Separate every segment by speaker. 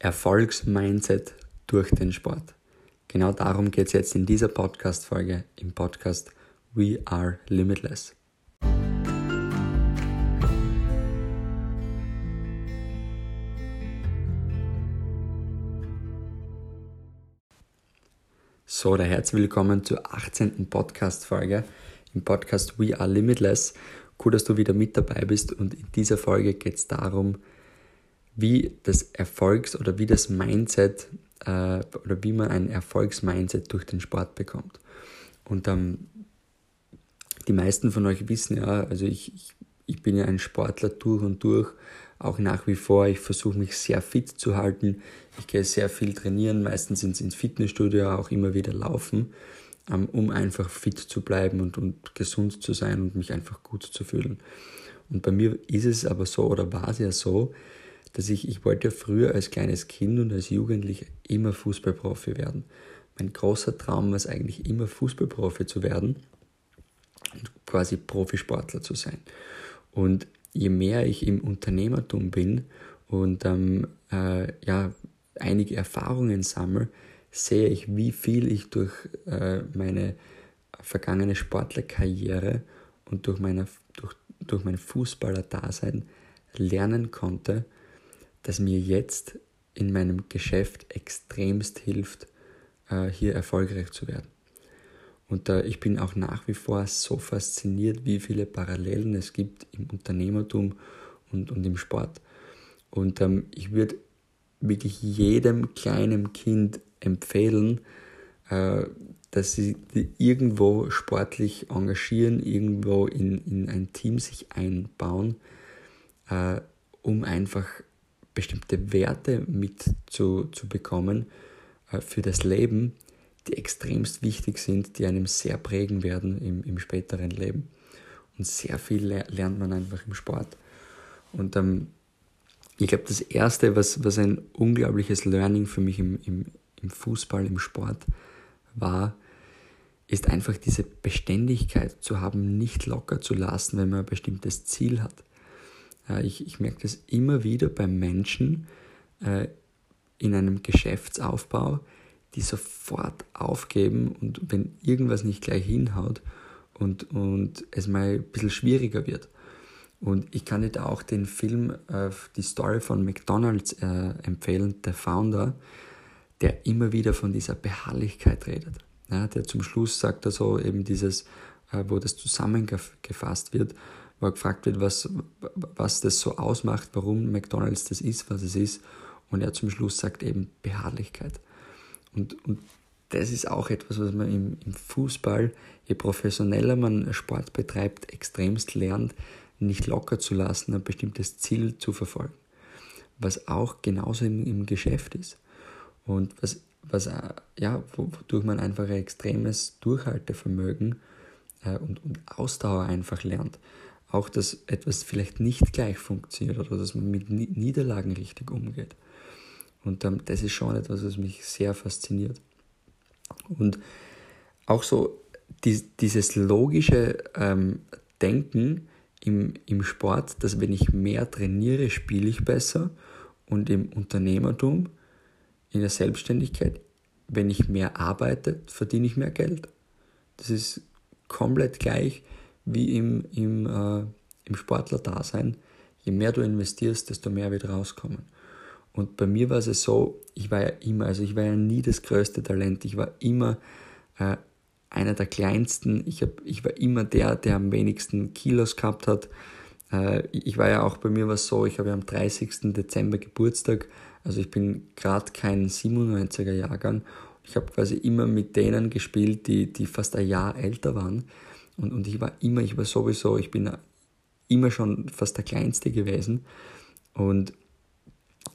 Speaker 1: Erfolgsmindset durch den Sport. Genau darum geht es jetzt in dieser Podcast-Folge im Podcast We Are Limitless. So, da herzlich willkommen zur 18. Podcast-Folge im Podcast We Are Limitless. Cool, dass du wieder mit dabei bist und in dieser Folge geht es darum, wie das Erfolgs- oder wie das Mindset äh, oder wie man ein Erfolgsmindset durch den Sport bekommt. Und ähm, die meisten von euch wissen ja, also ich, ich, ich bin ja ein Sportler durch und durch, auch nach wie vor. Ich versuche mich sehr fit zu halten. Ich gehe sehr viel trainieren, meistens ins, ins Fitnessstudio, auch immer wieder laufen, ähm, um einfach fit zu bleiben und, und gesund zu sein und mich einfach gut zu fühlen. Und bei mir ist es aber so oder war es ja so, dass ich, ich wollte früher als kleines Kind und als Jugendlicher immer Fußballprofi werden. Mein großer Traum war es eigentlich immer Fußballprofi zu werden und quasi Profisportler zu sein. Und je mehr ich im Unternehmertum bin und ähm, äh, ja, einige Erfahrungen sammle, sehe ich, wie viel ich durch äh, meine vergangene Sportlerkarriere und durch, meine, durch, durch mein Fußballer-Dasein lernen konnte das mir jetzt in meinem Geschäft extremst hilft, äh, hier erfolgreich zu werden. Und äh, ich bin auch nach wie vor so fasziniert, wie viele Parallelen es gibt im Unternehmertum und, und im Sport. Und ähm, ich würde wirklich jedem kleinen Kind empfehlen, äh, dass sie irgendwo sportlich engagieren, irgendwo in, in ein Team sich einbauen, äh, um einfach bestimmte Werte mit zu, äh, für das Leben, die extremst wichtig sind, die einem sehr prägen werden im, im späteren Leben. Und sehr viel lernt man einfach im Sport. Und ähm, ich glaube, das Erste, was, was ein unglaubliches Learning für mich im, im, im Fußball, im Sport war, ist einfach diese Beständigkeit zu haben, nicht locker zu lassen, wenn man ein bestimmtes Ziel hat. Ja, ich, ich merke das immer wieder bei Menschen äh, in einem Geschäftsaufbau, die sofort aufgeben und wenn irgendwas nicht gleich hinhaut und, und es mal ein bisschen schwieriger wird. Und ich kann dir da auch den Film, äh, die Story von McDonald's äh, empfehlen, der Founder, der immer wieder von dieser Beharrlichkeit redet. Ja, der zum Schluss sagt er so eben dieses, äh, wo das zusammengefasst wird, wo gefragt wird, was, was das so ausmacht, warum McDonald's das ist, was es ist. Und er zum Schluss sagt eben Beharrlichkeit. Und, und das ist auch etwas, was man im, im Fußball, je professioneller man Sport betreibt, extremst lernt, nicht locker zu lassen, ein bestimmtes Ziel zu verfolgen. Was auch genauso im, im Geschäft ist. Und was, was äh, ja, wodurch man einfach ein extremes Durchhaltevermögen äh, und, und Ausdauer einfach lernt auch, dass etwas vielleicht nicht gleich funktioniert oder dass man mit Niederlagen richtig umgeht. Und ähm, das ist schon etwas, was mich sehr fasziniert. Und auch so die, dieses logische ähm, Denken im, im Sport, dass wenn ich mehr trainiere, spiele ich besser und im Unternehmertum, in der Selbstständigkeit, wenn ich mehr arbeite, verdiene ich mehr Geld. Das ist komplett gleich wie im, im, äh, im Sportler-Dasein. Je mehr du investierst, desto mehr wird rauskommen. Und bei mir war es so, ich war ja immer, also ich war ja nie das größte Talent, ich war immer äh, einer der kleinsten, ich, hab, ich war immer der, der am wenigsten Kilos gehabt hat. Äh, ich war ja auch bei mir was so, ich habe ja am 30. Dezember Geburtstag, also ich bin gerade kein 97er Jahrgang. Ich habe quasi immer mit denen gespielt, die, die fast ein Jahr älter waren. Und, und ich war immer, ich war sowieso, ich bin immer schon fast der Kleinste gewesen. Und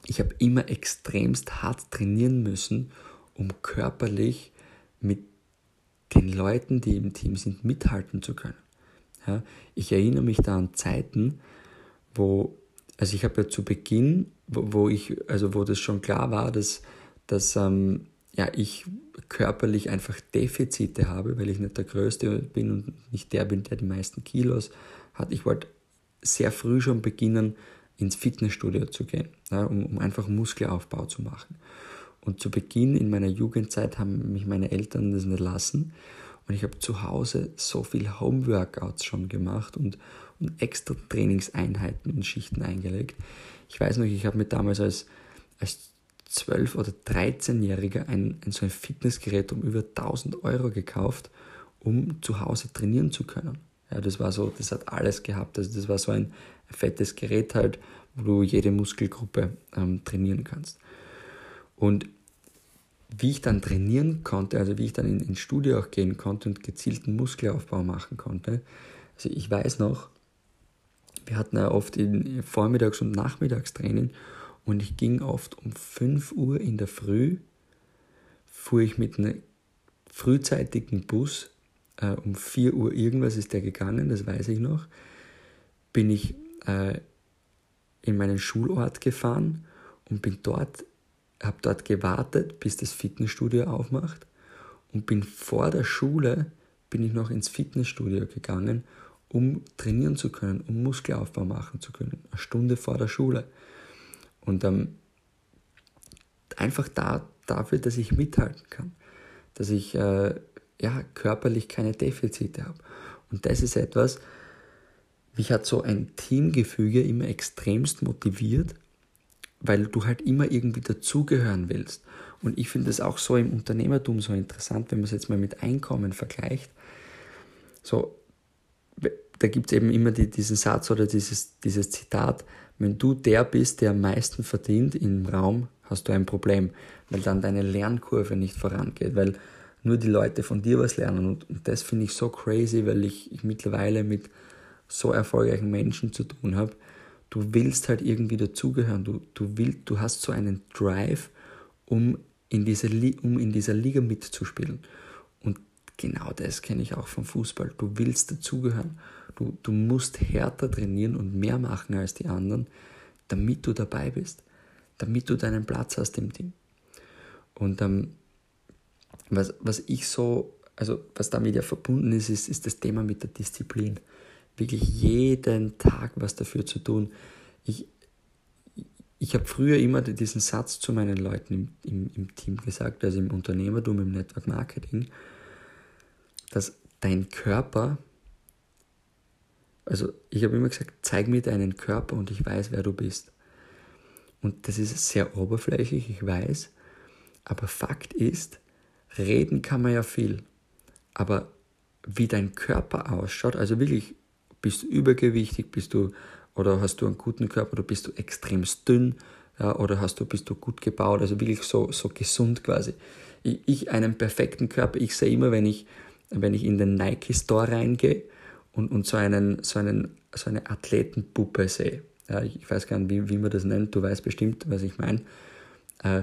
Speaker 1: ich habe immer extremst hart trainieren müssen, um körperlich mit den Leuten, die im Team sind, mithalten zu können. Ja, ich erinnere mich da an Zeiten, wo, also ich habe ja zu Beginn, wo, wo, ich, also wo das schon klar war, dass, dass ähm, ja, ich körperlich einfach Defizite habe, weil ich nicht der Größte bin und nicht der bin, der die meisten Kilos hat. Ich wollte sehr früh schon beginnen, ins Fitnessstudio zu gehen, ja, um, um einfach Muskelaufbau zu machen. Und zu Beginn in meiner Jugendzeit haben mich meine Eltern das nicht lassen. Und ich habe zu Hause so viel Homeworkouts schon gemacht und, und extra Trainingseinheiten und Schichten eingelegt. Ich weiß noch, ich habe mir damals als, als 12- oder 13-Jähriger ein, ein, so ein Fitnessgerät um über 1000 Euro gekauft, um zu Hause trainieren zu können. Ja, das war so, das hat alles gehabt. Also das war so ein fettes Gerät halt, wo du jede Muskelgruppe ähm, trainieren kannst. Und wie ich dann trainieren konnte, also wie ich dann in, ins Studio auch gehen konnte und gezielten Muskelaufbau machen konnte, also ich weiß noch, wir hatten ja oft in Vormittags- und Nachmittagstraining und ich ging oft um 5 Uhr in der Früh, fuhr ich mit einem frühzeitigen Bus, äh, um 4 Uhr irgendwas ist der gegangen, das weiß ich noch, bin ich äh, in meinen Schulort gefahren und bin dort, habe dort gewartet, bis das Fitnessstudio aufmacht. Und bin vor der Schule, bin ich noch ins Fitnessstudio gegangen, um trainieren zu können, um Muskelaufbau machen zu können, eine Stunde vor der Schule. Und ähm, einfach da, dafür, dass ich mithalten kann, dass ich äh, ja, körperlich keine Defizite habe. Und das ist etwas, mich hat so ein Teamgefüge immer extremst motiviert, weil du halt immer irgendwie dazugehören willst. Und ich finde es auch so im Unternehmertum so interessant, wenn man es jetzt mal mit Einkommen vergleicht. So, da gibt es eben immer die, diesen Satz oder dieses, dieses Zitat, wenn du der bist, der am meisten verdient im Raum, hast du ein Problem, weil dann deine Lernkurve nicht vorangeht, weil nur die Leute von dir was lernen. Und, das finde ich so crazy, weil ich, ich mittlerweile mit so erfolgreichen Menschen zu tun habe. Du willst halt irgendwie dazugehören. Du, du, willst, du hast so einen Drive, um in, diese, um in dieser Liga mitzuspielen. Genau das kenne ich auch vom Fußball. Du willst dazugehören. Du, du musst härter trainieren und mehr machen als die anderen, damit du dabei bist, damit du deinen Platz hast im Team. Und ähm, was, was ich so, also was damit ja verbunden ist, ist, ist das Thema mit der Disziplin. Wirklich jeden Tag was dafür zu tun. Ich, ich habe früher immer diesen Satz zu meinen Leuten im, im, im Team gesagt, also im Unternehmertum, im Network Marketing, dass dein Körper also ich habe immer gesagt, zeig mir deinen Körper und ich weiß, wer du bist. Und das ist sehr oberflächlich, ich weiß. Aber Fakt ist, reden kann man ja viel. Aber wie dein Körper ausschaut, also wirklich, bist du übergewichtig, bist du, oder hast du einen guten Körper, oder bist du extrem dünn, ja, oder hast du, bist du gut gebaut, also wirklich so, so gesund quasi. Ich, ich einen perfekten Körper, ich sehe immer, wenn ich, wenn ich in den Nike Store reingehe, und, und so, einen, so, einen, so eine Athletenpuppe sehe. Ja, ich weiß gar nicht, wie, wie man das nennt, du weißt bestimmt, was ich meine. Äh,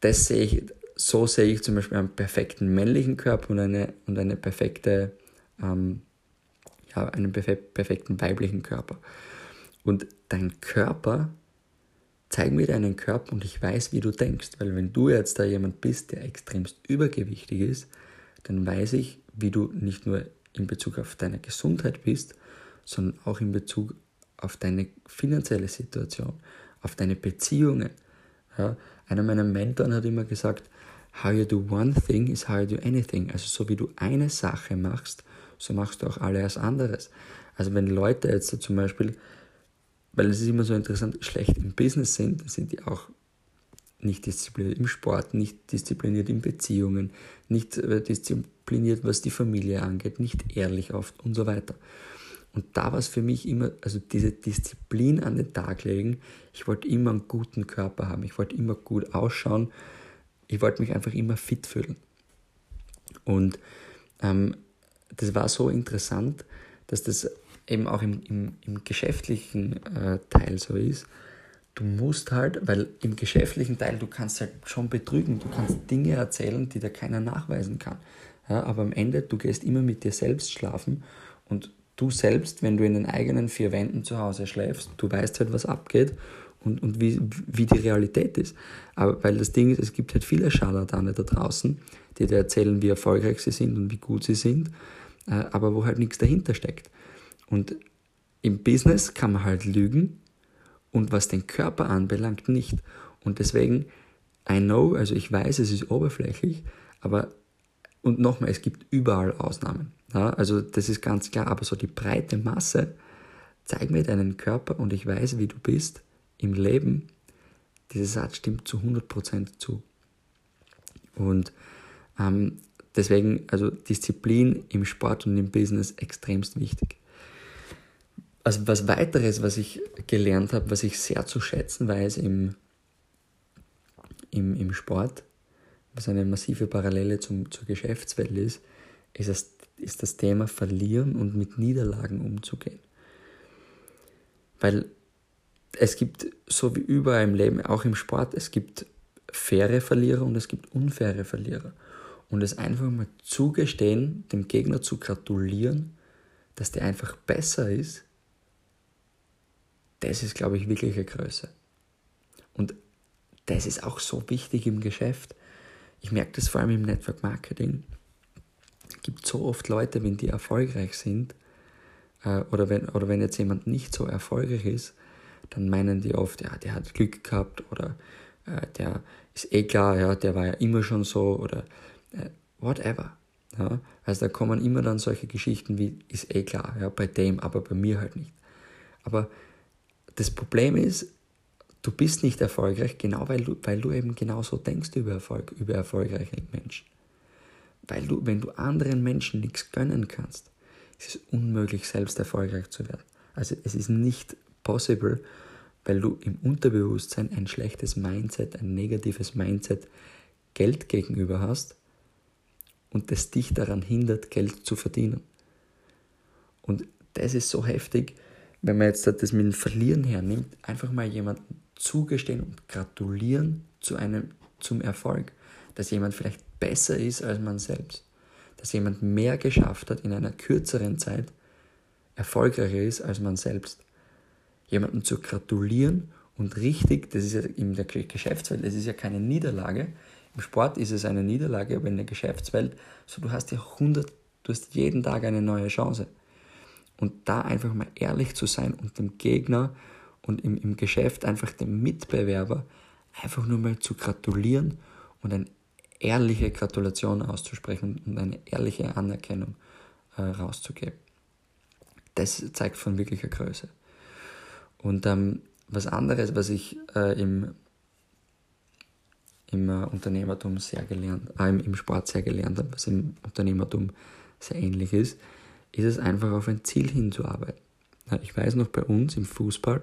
Speaker 1: das sehe ich, so sehe ich zum Beispiel einen perfekten männlichen Körper und eine, und eine perfekte, ähm, ja, einen perfekten weiblichen Körper. Und dein Körper, zeig mir deinen Körper und ich weiß, wie du denkst. Weil wenn du jetzt da jemand bist, der extremst übergewichtig ist, dann weiß ich, wie du nicht nur in Bezug auf deine Gesundheit bist, sondern auch in Bezug auf deine finanzielle Situation, auf deine Beziehungen. Ja, einer meiner Mentoren hat immer gesagt, how you do one thing is how you do anything. Also so wie du eine Sache machst, so machst du auch alles anderes. Also wenn Leute jetzt zum Beispiel, weil es ist immer so interessant, schlecht im Business sind, sind die auch nicht diszipliniert im Sport, nicht diszipliniert in Beziehungen, nicht äh, diszipliniert, was die Familie angeht, nicht ehrlich oft und so weiter. Und da war es für mich immer, also diese Disziplin an den Tag legen, ich wollte immer einen guten Körper haben, ich wollte immer gut ausschauen, ich wollte mich einfach immer fit fühlen. Und ähm, das war so interessant, dass das eben auch im, im, im geschäftlichen äh, Teil so ist, du musst halt, weil im geschäftlichen Teil, du kannst halt schon betrügen, du kannst Dinge erzählen, die dir keiner nachweisen kann. Ja, aber am Ende, du gehst immer mit dir selbst schlafen und du selbst, wenn du in den eigenen vier Wänden zu Hause schläfst, du weißt halt, was abgeht und, und wie, wie die Realität ist. Aber weil das Ding ist, es gibt halt viele Scharlatane da draußen, die dir erzählen, wie erfolgreich sie sind und wie gut sie sind, äh, aber wo halt nichts dahinter steckt. Und im Business kann man halt lügen, und was den Körper anbelangt nicht. Und deswegen, I know, also ich weiß, es ist oberflächlich, aber und nochmal, es gibt überall Ausnahmen. Ja, also das ist ganz klar, aber so die breite Masse, zeig mir deinen Körper und ich weiß, wie du bist im Leben. Dieser Satz stimmt zu 100% zu. Und ähm, deswegen, also Disziplin im Sport und im Business extremst wichtig. Also was weiteres, was ich gelernt habe, was ich sehr zu schätzen weiß im, im, im Sport, was eine massive Parallele zum, zur Geschäftswelt ist, ist das, ist das Thema Verlieren und mit Niederlagen umzugehen. Weil es gibt, so wie überall im Leben, auch im Sport, es gibt faire Verlierer und es gibt unfaire Verlierer. Und es einfach mal zugestehen, dem Gegner zu gratulieren, dass der einfach besser ist, das ist, glaube ich, wirkliche Größe. Und das ist auch so wichtig im Geschäft. Ich merke das vor allem im Network Marketing. Es gibt so oft Leute, wenn die erfolgreich sind, äh, oder, wenn, oder wenn jetzt jemand nicht so erfolgreich ist, dann meinen die oft, ja, der hat Glück gehabt oder äh, der ist eh klar, ja, der war ja immer schon so oder äh, whatever. Ja? Also da kommen immer dann solche Geschichten wie, ist eh klar, ja, bei dem, aber bei mir halt nicht. Aber das Problem ist, du bist nicht erfolgreich, genau weil du, weil du eben genauso denkst über Erfolg, über erfolgreiche Menschen. Weil du, wenn du anderen Menschen nichts gönnen kannst, ist es unmöglich, selbst erfolgreich zu werden. Also es ist nicht possible, weil du im Unterbewusstsein ein schlechtes Mindset, ein negatives Mindset Geld gegenüber hast und das dich daran hindert, Geld zu verdienen. Und das ist so heftig, wenn man jetzt das mit dem Verlieren hernimmt, einfach mal jemanden zugestehen und gratulieren zu einem, zum Erfolg, dass jemand vielleicht besser ist als man selbst, dass jemand mehr geschafft hat in einer kürzeren Zeit, erfolgreicher ist als man selbst. Jemanden zu gratulieren und richtig, das ist ja in der Geschäftswelt, das ist ja keine Niederlage. Im Sport ist es eine Niederlage, aber in der Geschäftswelt, so du hast ja 100, du hast jeden Tag eine neue Chance. Und da einfach mal ehrlich zu sein und dem Gegner und im, im Geschäft einfach dem Mitbewerber einfach nur mal zu gratulieren und eine ehrliche Gratulation auszusprechen und eine ehrliche Anerkennung äh, rauszugeben. Das zeigt von wirklicher Größe. Und ähm, was anderes, was ich äh, im, im äh, Unternehmertum sehr gelernt, äh, im, im Sport sehr gelernt habe, was im Unternehmertum sehr ähnlich ist, ist es einfach auf ein Ziel hinzuarbeiten. Ich weiß noch bei uns im Fußball,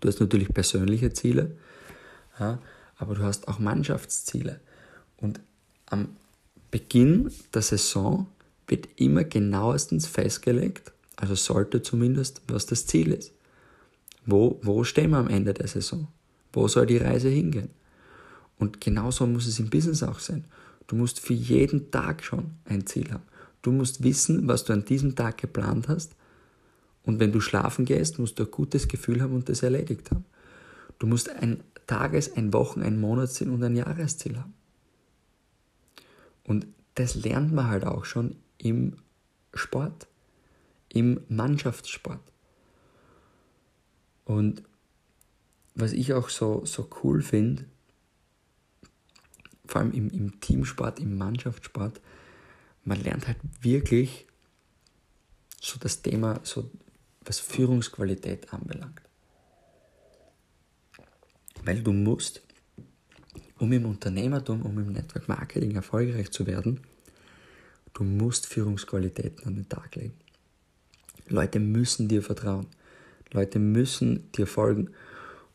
Speaker 1: du hast natürlich persönliche Ziele, aber du hast auch Mannschaftsziele. Und am Beginn der Saison wird immer genauestens festgelegt, also sollte zumindest, was das Ziel ist. Wo, wo stehen wir am Ende der Saison? Wo soll die Reise hingehen? Und genauso muss es im Business auch sein. Du musst für jeden Tag schon ein Ziel haben. Du musst wissen, was du an diesem Tag geplant hast. Und wenn du schlafen gehst, musst du ein gutes Gefühl haben und das erledigt haben. Du musst ein Tages-, ein Wochen-, ein Monatsziel und ein Jahresziel haben. Und das lernt man halt auch schon im Sport, im Mannschaftssport. Und was ich auch so, so cool finde, vor allem im, im Teamsport, im Mannschaftssport, man lernt halt wirklich so das Thema, so was Führungsqualität anbelangt. Weil du musst, um im Unternehmertum, um im Network Marketing erfolgreich zu werden, du musst Führungsqualitäten an den Tag legen. Leute müssen dir vertrauen. Leute müssen dir folgen.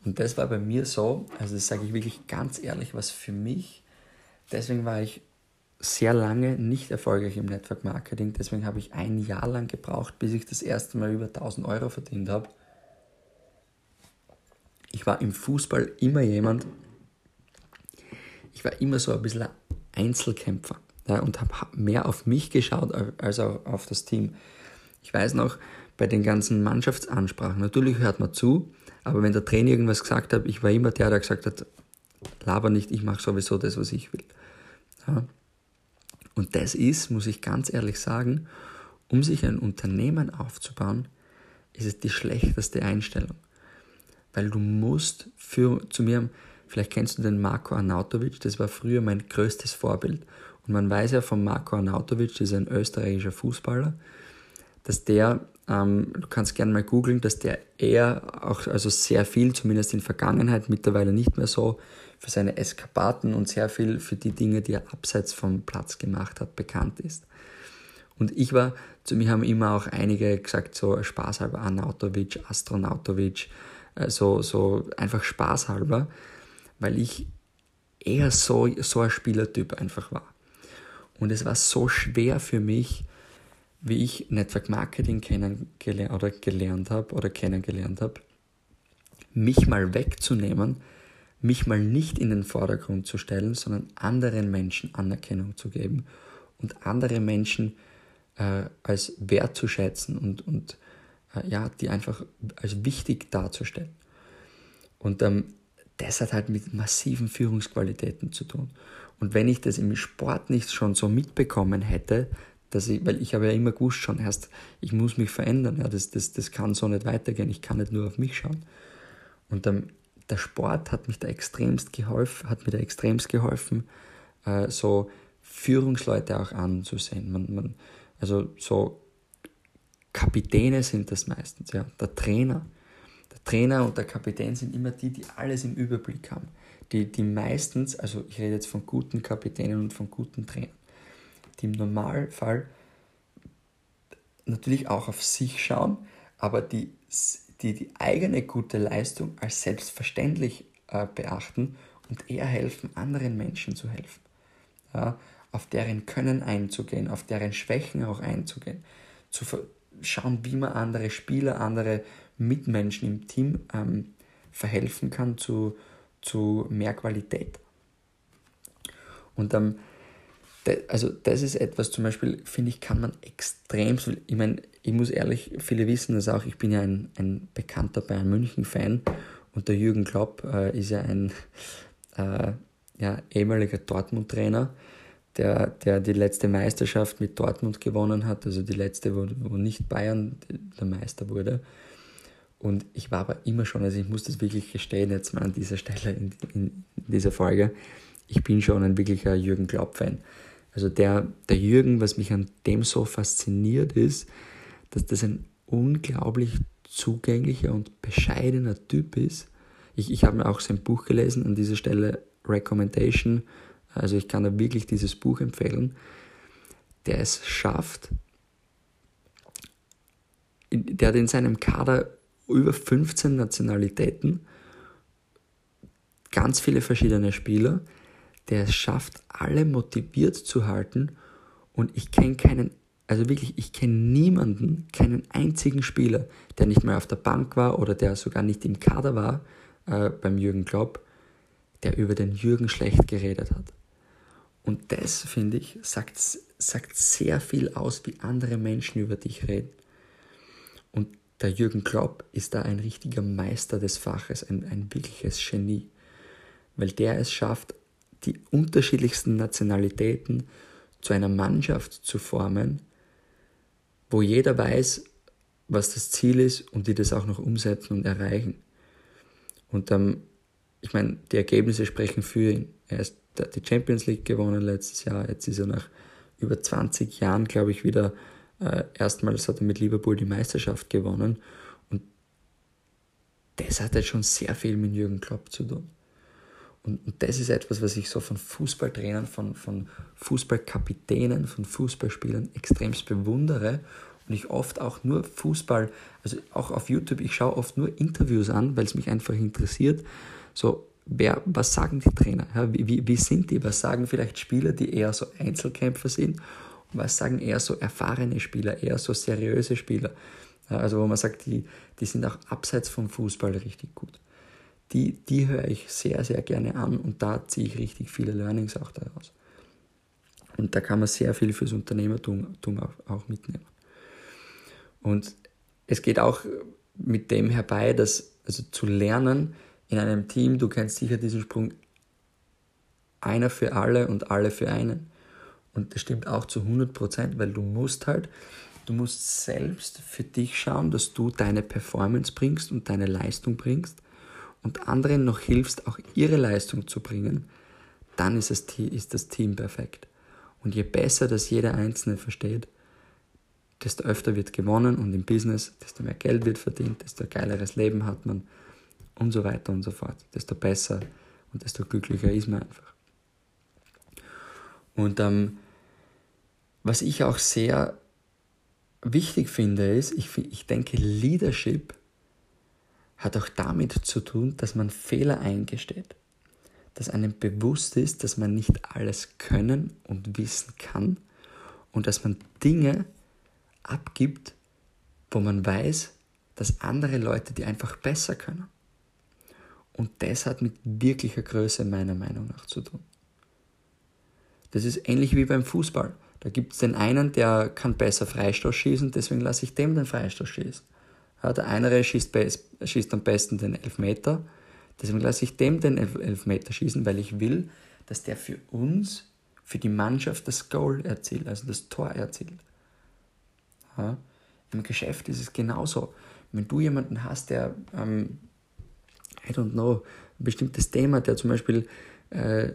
Speaker 1: Und das war bei mir so, also das sage ich wirklich ganz ehrlich, was für mich, deswegen war ich sehr lange nicht erfolgreich im Network Marketing. Deswegen habe ich ein Jahr lang gebraucht, bis ich das erste Mal über 1000 Euro verdient habe. Ich war im Fußball immer jemand, ich war immer so ein bisschen ein Einzelkämpfer ja, und habe mehr auf mich geschaut als auf das Team. Ich weiß noch, bei den ganzen Mannschaftsansprachen, natürlich hört man zu, aber wenn der Trainer irgendwas gesagt hat, ich war immer der, der gesagt hat, laber nicht, ich mache sowieso das, was ich will. Ja. Und das ist, muss ich ganz ehrlich sagen, um sich ein Unternehmen aufzubauen, ist es die schlechteste Einstellung. weil du musst für, zu mir, vielleicht kennst du den Marco Arnautovic, das war früher mein größtes Vorbild. Und man weiß ja von Marco Arnautovic, das ist ein österreichischer Fußballer, dass der, ähm, du kannst gerne mal googeln, dass der eher auch, also sehr viel, zumindest in Vergangenheit, mittlerweile nicht mehr so, für seine Eskapaden und sehr viel für die Dinge, die er abseits vom Platz gemacht hat, bekannt ist. Und ich war, zu mir haben immer auch einige gesagt, so spaßhalber Arnautovic, Astronautovic, äh, so, so einfach spaßhalber, weil ich eher so, so ein Spielertyp einfach war. Und es war so schwer für mich, wie ich Network Marketing kennengelernt oder gelernt habe oder kennengelernt habe, mich mal wegzunehmen, mich mal nicht in den Vordergrund zu stellen, sondern anderen Menschen Anerkennung zu geben und andere Menschen äh, als wertzuschätzen und, und äh, ja, die einfach als wichtig darzustellen. Und ähm, das hat halt mit massiven Führungsqualitäten zu tun. Und wenn ich das im Sport nicht schon so mitbekommen hätte, dass ich, weil ich habe ja immer gewusst schon erst, ich muss mich verändern, ja, das, das, das kann so nicht weitergehen, ich kann nicht nur auf mich schauen. Und ähm, der Sport hat mich da extremst geholfen, hat mir da extremst geholfen, äh, so Führungsleute auch anzusehen. Man, man, also so Kapitäne sind das meistens, ja, der Trainer. Der Trainer und der Kapitän sind immer die, die alles im Überblick haben. Die, die meistens, also ich rede jetzt von guten Kapitänen und von guten Trainern, die im Normalfall natürlich auch auf sich schauen, aber die die, die eigene gute Leistung als selbstverständlich äh, beachten und eher helfen, anderen Menschen zu helfen. Ja, auf deren Können einzugehen, auf deren Schwächen auch einzugehen, zu schauen, wie man andere Spieler, andere Mitmenschen im Team ähm, verhelfen kann zu, zu mehr Qualität. Und ähm, also das ist etwas zum Beispiel, finde ich, kann man extrem, ich meine, ich muss ehrlich, viele wissen das auch, ich bin ja ein, ein bekannter Bayern München-Fan und der Jürgen Klopp äh, ist ja ein äh, ja, ehemaliger Dortmund-Trainer, der, der die letzte Meisterschaft mit Dortmund gewonnen hat, also die letzte, wo, wo nicht Bayern der Meister wurde. Und ich war aber immer schon, also ich muss das wirklich gestehen, jetzt mal an dieser Stelle in, in, in dieser Folge, ich bin schon ein wirklicher Jürgen Klopp-Fan. Also der, der Jürgen, was mich an dem so fasziniert ist, dass das ein unglaublich zugänglicher und bescheidener Typ ist. Ich, ich habe mir auch sein Buch gelesen, an dieser Stelle Recommendation. Also ich kann da wirklich dieses Buch empfehlen, der es schafft, der hat in seinem Kader über 15 Nationalitäten, ganz viele verschiedene Spieler, der es schafft, alle motiviert zu halten. Und ich kenne keinen, also wirklich, ich kenne niemanden, keinen einzigen Spieler, der nicht mal auf der Bank war oder der sogar nicht im Kader war äh, beim Jürgen Klopp, der über den Jürgen schlecht geredet hat. Und das, finde ich, sagt, sagt sehr viel aus, wie andere Menschen über dich reden. Und der Jürgen Klopp ist da ein richtiger Meister des Faches, ein, ein wirkliches Genie, weil der es schafft, die unterschiedlichsten Nationalitäten zu einer Mannschaft zu formen, wo jeder weiß, was das Ziel ist und die das auch noch umsetzen und erreichen. Und ähm, ich meine, die Ergebnisse sprechen für ihn. Er ist die Champions League gewonnen letztes Jahr. Jetzt ist er nach über 20 Jahren, glaube ich, wieder äh, erstmals hat er mit Liverpool die Meisterschaft gewonnen. Und das hat jetzt schon sehr viel mit Jürgen Klopp zu tun. Und, und das ist etwas, was ich so von Fußballtrainern, von, von Fußballkapitänen, von Fußballspielern extremst bewundere und ich oft auch nur Fußball, also auch auf YouTube, ich schaue oft nur Interviews an, weil es mich einfach interessiert. So, wer, was sagen die Trainer? Ja, wie, wie, wie sind die? Was sagen vielleicht Spieler, die eher so Einzelkämpfer sind? Und was sagen eher so erfahrene Spieler, eher so seriöse Spieler? Ja, also wo man sagt, die, die sind auch abseits vom Fußball richtig gut die, die höre ich sehr, sehr gerne an und da ziehe ich richtig viele Learnings auch daraus. Und da kann man sehr viel fürs Unternehmertum auch, mitnehmen. Und es geht auch mit dem herbei, dass also zu lernen in einem Team, du kennst sicher diesen Sprung, einer für alle und alle für einen. Und das stimmt auch zu 100 Prozent, weil du musst halt, du musst selbst für dich schauen, dass du deine Performance bringst und deine Leistung bringst und anderen noch hilfst, auch ihre Leistung zu bringen, dann ist, es, ist das Team perfekt. Und je besser das jeder Einzelne versteht, desto öfter wird gewonnen und im Business, desto mehr Geld wird verdient, desto geileres Leben hat man und so weiter und so fort. Desto besser und desto glücklicher ist man einfach. Und ähm, was ich auch sehr wichtig finde, ist, ich, ich denke, Leadership hat auch damit zu tun, dass man Fehler eingesteht. Dass einem bewusst ist, dass man nicht alles können und wissen kann und dass man Dinge abgibt, wo man weiß, dass andere Leute die einfach besser können. Und das hat mit wirklicher Größe meiner Meinung nach zu tun. Das ist ähnlich wie beim Fußball. Da gibt es den einen, der kann besser Freistoß schießen, deswegen lasse ich dem den Freistoß schießen. Ja, der eine schießt, schießt am besten den Elfmeter, deswegen lasse ich dem den Elfmeter schießen, weil ich will, dass der für uns, für die Mannschaft das Goal erzielt, also das Tor erzielt. Ja, Im Geschäft ist es genauso. Wenn du jemanden hast, der ähm, I don't know, ein bestimmtes Thema, der zum Beispiel, äh,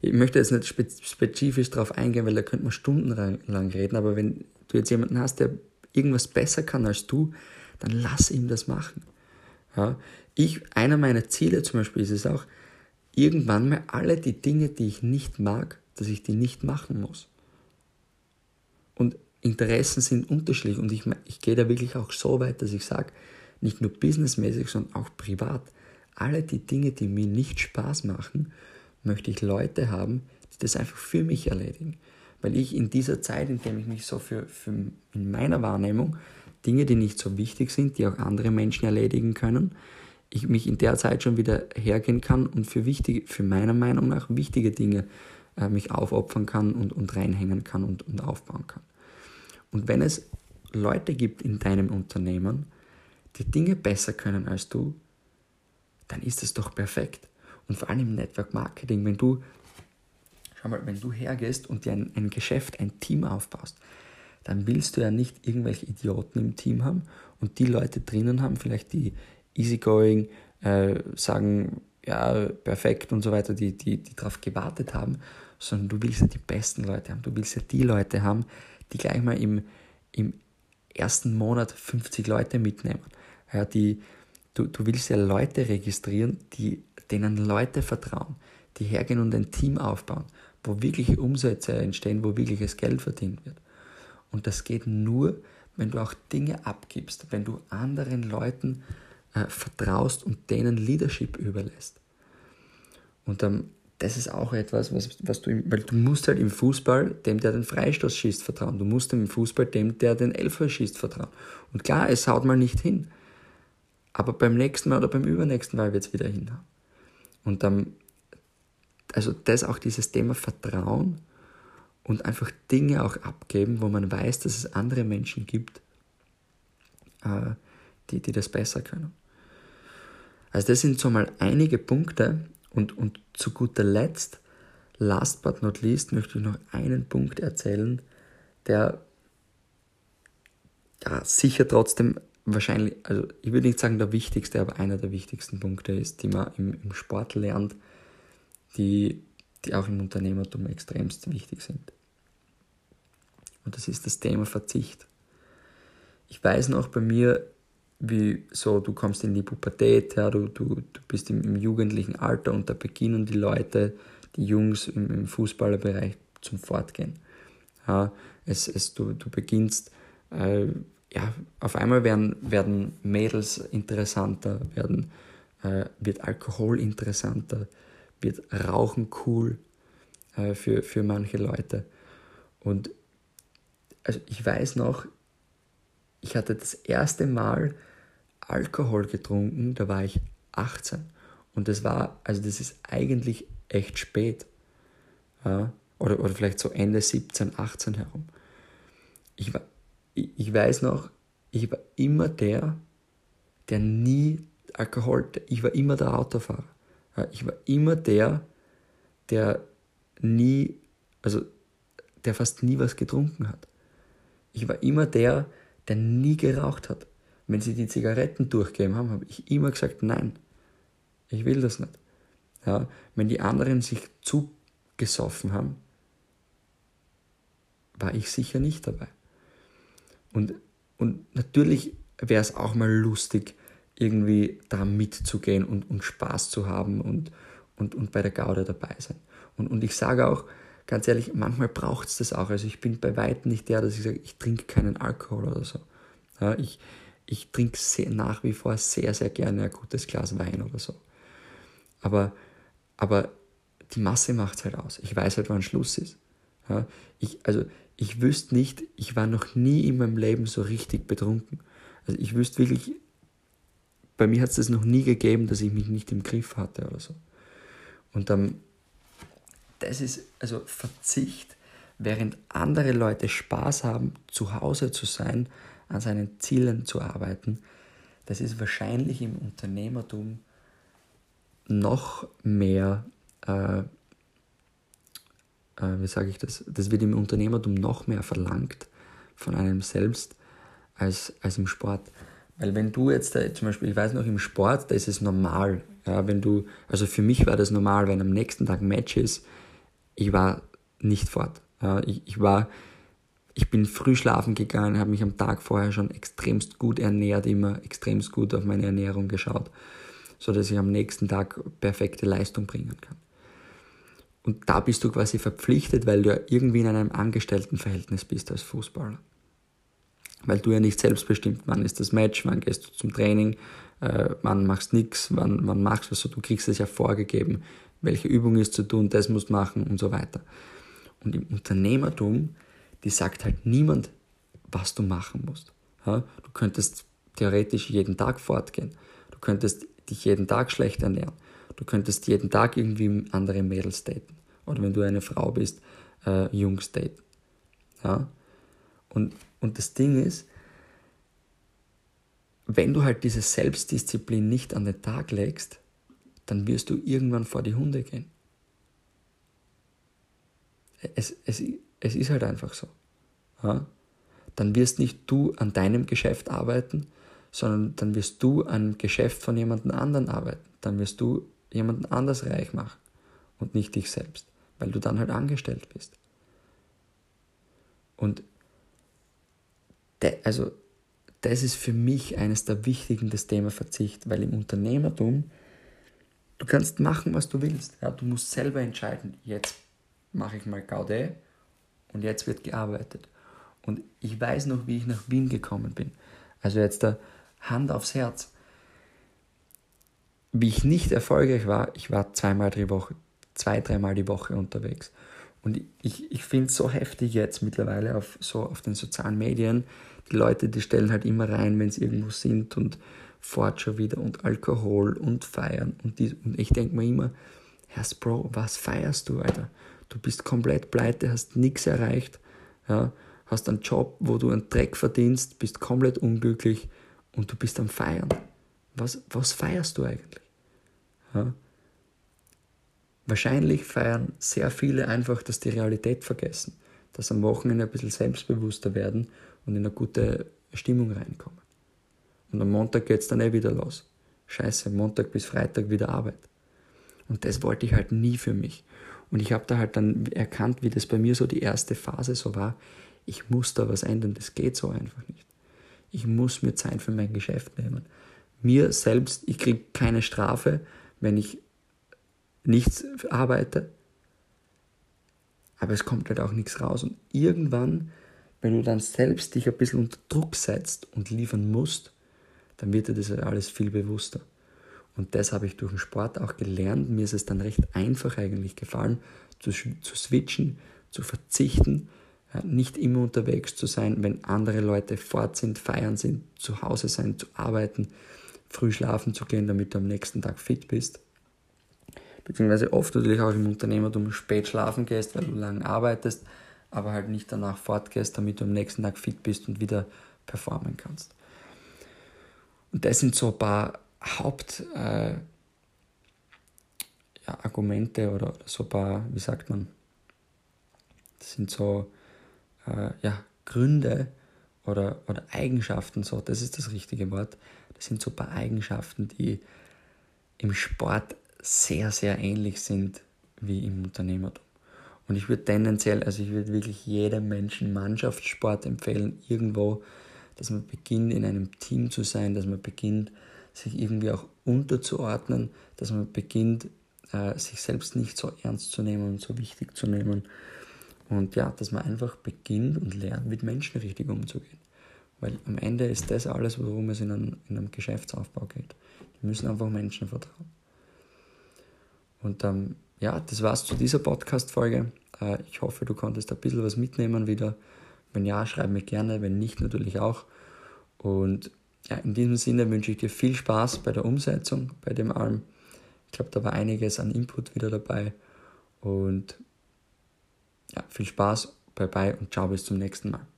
Speaker 1: ich möchte jetzt nicht spezifisch darauf eingehen, weil da könnte man stundenlang reden, aber wenn du jetzt jemanden hast, der irgendwas besser kann als du, dann lass ihn das machen. Ja? Ich, einer meiner Ziele zum Beispiel ist es auch, irgendwann mal alle die Dinge, die ich nicht mag, dass ich die nicht machen muss. Und Interessen sind unterschiedlich und ich, ich gehe da wirklich auch so weit, dass ich sage, nicht nur businessmäßig, sondern auch privat. Alle die Dinge, die mir nicht Spaß machen, möchte ich Leute haben, die das einfach für mich erledigen. Weil ich in dieser Zeit, in der ich mich so für, für in meiner Wahrnehmung Dinge, die nicht so wichtig sind, die auch andere Menschen erledigen können, ich mich in der Zeit schon wieder hergehen kann und für wichtige, für meiner Meinung nach wichtige Dinge äh, mich aufopfern kann und, und reinhängen kann und, und aufbauen kann. Und wenn es Leute gibt in deinem Unternehmen, die Dinge besser können als du, dann ist das doch perfekt. Und vor allem im Network Marketing, wenn du, schau mal, wenn du hergehst und dir ein, ein Geschäft, ein Team aufbaust, dann willst du ja nicht irgendwelche Idioten im Team haben und die Leute drinnen haben, vielleicht die easygoing, äh, sagen, ja, perfekt und so weiter, die, die, die darauf gewartet haben, sondern du willst ja die besten Leute haben. Du willst ja die Leute haben, die gleich mal im, im ersten Monat 50 Leute mitnehmen. Ja, die, du, du willst ja Leute registrieren, die, denen Leute vertrauen, die hergehen und ein Team aufbauen, wo wirkliche Umsätze entstehen, wo wirkliches Geld verdient wird. Und das geht nur, wenn du auch Dinge abgibst, wenn du anderen Leuten äh, vertraust und denen Leadership überlässt. Und ähm, das ist auch etwas, was, was du, weil du musst halt im Fußball dem, der den Freistoß schießt, vertrauen. Du musst im Fußball dem, der den Elfer schießt, vertrauen. Und klar, es haut mal nicht hin. Aber beim nächsten Mal oder beim übernächsten Mal wird es wieder hinhauen. Und dann, also das auch dieses Thema Vertrauen und einfach Dinge auch abgeben, wo man weiß, dass es andere Menschen gibt, äh, die, die das besser können. Also das sind so mal einige Punkte und, und zu guter Letzt, last but not least, möchte ich noch einen Punkt erzählen, der ja, sicher trotzdem wahrscheinlich, also ich würde nicht sagen der wichtigste, aber einer der wichtigsten Punkte ist, die man im, im Sport lernt, die, die auch im Unternehmertum extremst wichtig sind. Und das ist das Thema Verzicht. Ich weiß noch bei mir, wie so, du kommst in die Pubertät, ja, du, du, du bist im, im jugendlichen Alter und da beginnen die Leute, die Jungs im, im Fußballerbereich zum Fortgehen. Ja, es, es, du, du beginnst äh, ja, auf einmal werden, werden Mädels interessanter, werden, äh, wird Alkohol interessanter, wird Rauchen cool äh, für, für manche Leute. Und also ich weiß noch, ich hatte das erste Mal Alkohol getrunken, da war ich 18. Und das war, also das ist eigentlich echt spät. Ja? Oder, oder vielleicht so Ende 17, 18 herum. Ich war ich weiß noch, ich war immer der, der nie Alkohol, ich war immer der Autofahrer. Ich war immer der, der nie, also der fast nie was getrunken hat. Ich war immer der, der nie geraucht hat. Wenn sie die Zigaretten durchgegeben haben, habe ich immer gesagt, nein, Ich will das nicht. Ja, wenn die anderen sich zugesoffen haben, war ich sicher nicht dabei. Und, und natürlich wäre es auch mal lustig, irgendwie da mitzugehen und, und Spaß zu haben und, und, und bei der Gaude dabei sein. Und, und ich sage auch, ganz ehrlich, manchmal braucht es das auch. Also ich bin bei weitem nicht der, dass ich sage, ich trinke keinen Alkohol oder so. Ja, ich, ich trinke nach wie vor sehr, sehr gerne ein gutes Glas Wein oder so. Aber, aber die Masse macht es halt aus. Ich weiß halt, wann Schluss ist. Ja, ich, also ich wüsste nicht, ich war noch nie in meinem Leben so richtig betrunken. Also ich wüsste wirklich, bei mir hat es das noch nie gegeben, dass ich mich nicht im Griff hatte oder so. Und dann, das ist also Verzicht, während andere Leute Spaß haben, zu Hause zu sein, an seinen Zielen zu arbeiten, das ist wahrscheinlich im Unternehmertum noch mehr, äh, äh, wie sage ich das, das wird im Unternehmertum noch mehr verlangt von einem selbst als, als im Sport. Weil wenn du jetzt äh, zum Beispiel, ich weiß noch, im Sport, da ist es normal. Ja, wenn du, also für mich war das normal, wenn am nächsten Tag Match ist, ich war nicht fort. Ja, ich, ich war, ich bin früh schlafen gegangen, habe mich am Tag vorher schon extremst gut ernährt, immer extremst gut auf meine Ernährung geschaut, so dass ich am nächsten Tag perfekte Leistung bringen kann. Und da bist du quasi verpflichtet, weil du ja irgendwie in einem Angestelltenverhältnis bist als Fußballer weil du ja nicht selbstbestimmt, wann ist das Match, wann gehst du zum Training, äh, wann machst du nichts, wann, wann machst du was, du kriegst es ja vorgegeben, welche Übung ist zu tun, das musst du machen und so weiter. Und im Unternehmertum, die sagt halt niemand, was du machen musst. Ja? Du könntest theoretisch jeden Tag fortgehen, du könntest dich jeden Tag schlecht ernähren, du könntest jeden Tag irgendwie andere Mädels daten oder wenn du eine Frau bist, äh, Jungs daten. Ja? Und und das Ding ist, wenn du halt diese Selbstdisziplin nicht an den Tag legst, dann wirst du irgendwann vor die Hunde gehen. Es, es, es ist halt einfach so. Ja? Dann wirst nicht du an deinem Geschäft arbeiten, sondern dann wirst du an Geschäft von jemandem anderen arbeiten. Dann wirst du jemanden anders reich machen und nicht dich selbst, weil du dann halt angestellt bist. Und also das ist für mich eines der wichtigen, das Thema Verzicht, weil im Unternehmertum, du kannst machen, was du willst. Ja, du musst selber entscheiden, jetzt mache ich mal Gaudet und jetzt wird gearbeitet. Und ich weiß noch, wie ich nach Wien gekommen bin. Also jetzt der Hand aufs Herz. Wie ich nicht erfolgreich war, ich war zweimal die Woche, zwei, dreimal die Woche unterwegs. Und ich, ich finde es so heftig jetzt mittlerweile auf, so auf den sozialen Medien, die Leute, die stellen halt immer rein, wenn sie irgendwo sind und fort schon wieder und Alkohol und feiern und, die, und ich denke mir immer, Herr Bro, was feierst du, Alter? Du bist komplett pleite, hast nichts erreicht, ja, hast einen Job, wo du einen Dreck verdienst, bist komplett unglücklich und du bist am Feiern. Was, was feierst du eigentlich? Ja? Wahrscheinlich feiern sehr viele einfach, dass die Realität vergessen, dass am Wochenende ein bisschen selbstbewusster werden und in eine gute Stimmung reinkommen. Und am Montag geht es dann eh wieder los. Scheiße, Montag bis Freitag wieder Arbeit. Und das wollte ich halt nie für mich. Und ich habe da halt dann erkannt, wie das bei mir so die erste Phase so war. Ich muss da was ändern, das geht so einfach nicht. Ich muss mir Zeit für mein Geschäft nehmen. Mir selbst, ich kriege keine Strafe, wenn ich nichts arbeite. Aber es kommt halt auch nichts raus. Und irgendwann wenn du dann selbst dich ein bisschen unter Druck setzt und liefern musst, dann wird dir das alles viel bewusster. Und das habe ich durch den Sport auch gelernt. Mir ist es dann recht einfach eigentlich gefallen, zu, zu switchen, zu verzichten, ja, nicht immer unterwegs zu sein, wenn andere Leute fort sind, feiern sind, zu Hause sein, zu arbeiten, früh schlafen zu gehen, damit du am nächsten Tag fit bist. Beziehungsweise oft natürlich auch im Unternehmertum spät schlafen gehst, weil du lang arbeitest, aber halt nicht danach fortgehst, damit du am nächsten Tag fit bist und wieder performen kannst. Und das sind so ein paar Hauptargumente äh, ja, oder, oder, so ein paar, wie sagt man, das sind so äh, ja, Gründe oder, oder Eigenschaften, so, das ist das richtige Wort. Das sind so ein paar Eigenschaften, die, im Sport sehr, sehr ähnlich sind wie im Unternehmertum. Und ich würde tendenziell, also ich würde wirklich jedem Menschen Mannschaftssport empfehlen, irgendwo, dass man beginnt, in einem Team zu sein, dass man beginnt, sich irgendwie auch unterzuordnen, dass man beginnt, äh, sich selbst nicht so ernst zu nehmen und so wichtig zu nehmen. Und ja, dass man einfach beginnt und lernt, mit Menschen richtig umzugehen. Weil am Ende ist das alles, worum es in einem, in einem Geschäftsaufbau geht. Die müssen einfach Menschen vertrauen. Und ähm, ja, das war's zu dieser Podcast-Folge. Äh, ich hoffe, du konntest ein bisschen was mitnehmen wieder. Wenn ja, schreib mir gerne, wenn nicht, natürlich auch. Und ja, in diesem Sinne wünsche ich dir viel Spaß bei der Umsetzung, bei dem allem. Ich glaube, da war einiges an Input wieder dabei. Und ja, viel Spaß, bye bye und ciao bis zum nächsten Mal.